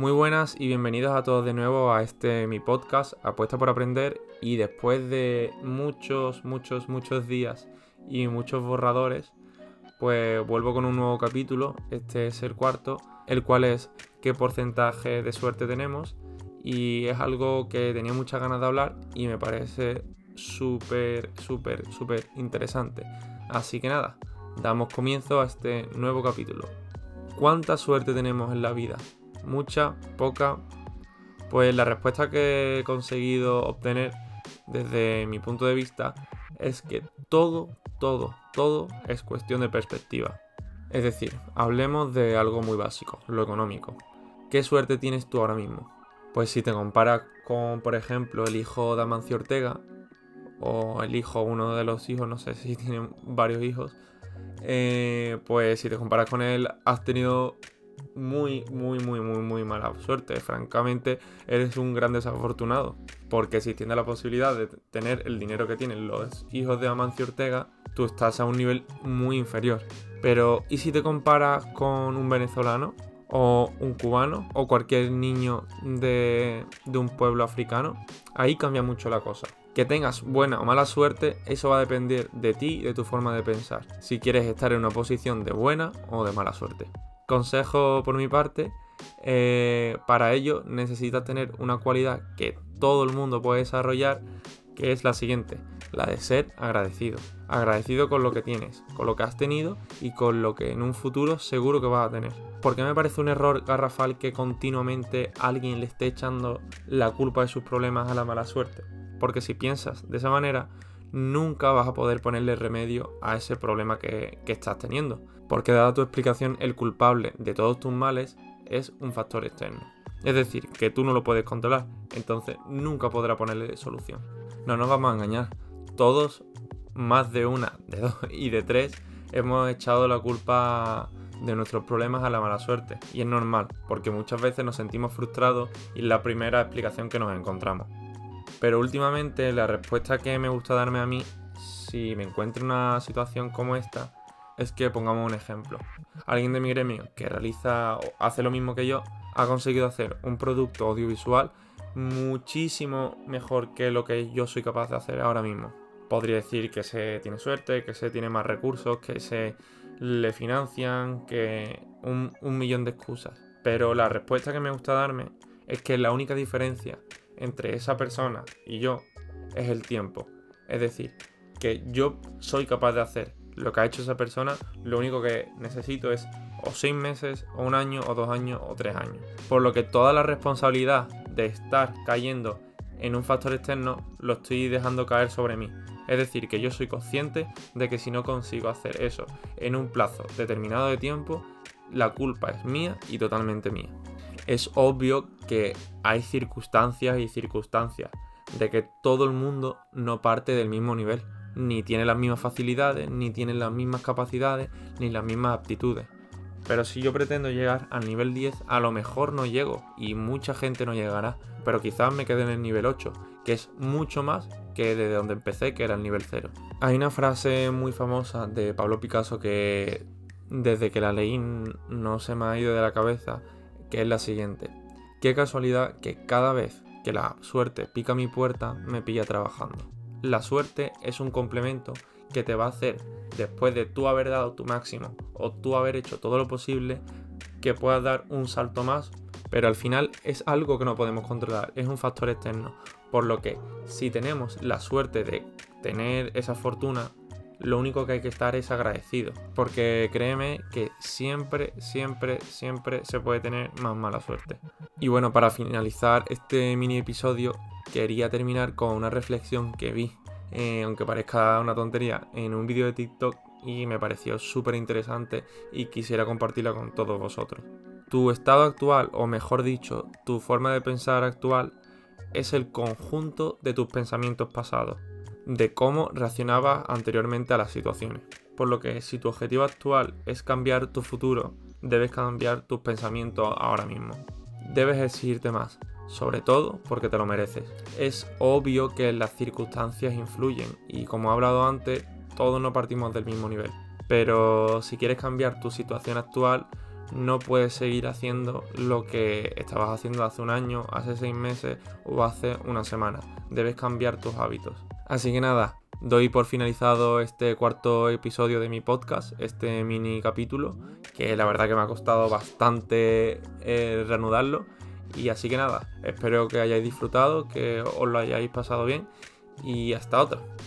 Muy buenas y bienvenidos a todos de nuevo a este mi podcast Apuesta por Aprender y después de muchos, muchos, muchos días y muchos borradores, pues vuelvo con un nuevo capítulo, este es el cuarto, el cual es qué porcentaje de suerte tenemos y es algo que tenía muchas ganas de hablar y me parece súper, súper, súper interesante. Así que nada, damos comienzo a este nuevo capítulo. ¿Cuánta suerte tenemos en la vida? ¿Mucha? ¿Poca? Pues la respuesta que he conseguido obtener desde mi punto de vista es que todo, todo, todo es cuestión de perspectiva. Es decir, hablemos de algo muy básico, lo económico. ¿Qué suerte tienes tú ahora mismo? Pues si te comparas con, por ejemplo, el hijo de Amancio Ortega, o el hijo, uno de los hijos, no sé si tienen varios hijos, eh, pues si te comparas con él, has tenido muy, muy, muy, muy, muy mala suerte. Francamente, eres un gran desafortunado. Porque si tienes la posibilidad de tener el dinero que tienen los hijos de Amancio Ortega, tú estás a un nivel muy inferior. Pero, ¿y si te comparas con un venezolano? o un cubano o cualquier niño de, de, un pueblo africano, ahí cambia mucho la cosa. Que tengas buena o mala suerte, eso va a depender de ti y de tu forma de pensar. Si quieres estar en una posición de buena o de mala suerte. Consejo por mi parte, eh, para ello necesitas tener una cualidad que todo el mundo puede desarrollar, que es la siguiente, la de ser agradecido. Agradecido con lo que tienes, con lo que has tenido y con lo que en un futuro seguro que vas a tener. Porque me parece un error garrafal que continuamente alguien le esté echando la culpa de sus problemas a la mala suerte. Porque si piensas de esa manera, nunca vas a poder ponerle remedio a ese problema que, estás teniendo. Porque dada tu explicación, el culpable de todos tus males es un factor externo. Es decir, que tú no lo puedes controlar, entonces nunca podrás ponerle solución. No nos vamos a engañar. Todos, más de una, de dos y de tres, hemos echado la culpa de nuestros problemas a la mala suerte. Y es normal, porque muchas veces nos sentimos frustrados y es la primera explicación que nos encontramos. Pero últimamente la respuesta que me gusta darme a mí, si me encuentro en una situación como esta, es que pongamos un ejemplo. Alguien de mi gremio que realiza o hace lo mismo que yo, ha conseguido hacer un producto audiovisual muchísimo mejor que lo que yo soy capaz de hacer ahora mismo. Podría decir que se tiene suerte, que se tiene más recursos, que se le financian, que un, un millón de excusas. Pero la respuesta que me gusta darme es que la única diferencia entre esa persona y yo es el tiempo. Es decir, que yo soy capaz de hacer lo que ha hecho esa persona, lo único que necesito es o seis meses, o un año, o dos años, o tres años. Por lo que toda la responsabilidad de estar cayendo en un factor externo lo estoy dejando caer sobre mí. Es decir, que yo soy consciente de que si no consigo hacer eso en un plazo determinado de tiempo, la culpa es mía y totalmente mía es obvio que hay circunstancias y circunstancias de que todo el mundo no parte del mismo nivel, ni tiene las mismas facilidades, ni tiene las mismas capacidades, ni las mismas aptitudes. Pero si yo pretendo llegar al nivel 10, a lo mejor no llego y mucha gente no llegará, pero quizás me quede en el nivel 8, que es mucho más que desde donde empecé, que era el nivel 0. Hay una frase muy famosa de Pablo Picasso que desde que la leí no se me ha ido de la cabeza que es la siguiente. Qué casualidad que cada vez que la suerte pica mi puerta me pilla trabajando. La suerte es un complemento que te va a hacer, después de tú haber dado tu máximo o tú haber hecho todo lo posible, que puedas dar un salto más, pero al final es algo que no podemos controlar, es un factor externo. Por lo que si tenemos la suerte de tener esa fortuna, lo único que hay que estar es agradecido. Porque créeme que siempre, siempre, siempre se puede tener más mala suerte. Y bueno, para finalizar este mini episodio, quería terminar con una reflexión que vi, eh, aunque parezca una tontería, en un vídeo de TikTok y me pareció súper interesante y quisiera compartirla con todos vosotros. Tu estado actual, o mejor dicho, tu forma de pensar actual, es el conjunto de tus pensamientos pasados de cómo reaccionaba anteriormente a las situaciones. Por lo que si tu objetivo actual es cambiar tu futuro, debes cambiar tus pensamientos ahora mismo. Debes exigirte más, sobre todo porque te lo mereces. Es obvio que las circunstancias influyen y como he hablado antes, todos no partimos del mismo nivel. Pero si quieres cambiar tu situación actual, no puedes seguir haciendo lo que estabas haciendo hace un año, hace seis meses o hace una semana. Debes cambiar tus hábitos. Así que nada, doy por finalizado este cuarto episodio de mi podcast, este mini capítulo, que la verdad que me ha costado bastante eh, reanudarlo. Y así que nada, espero que hayáis disfrutado, que os lo hayáis pasado bien y hasta otra.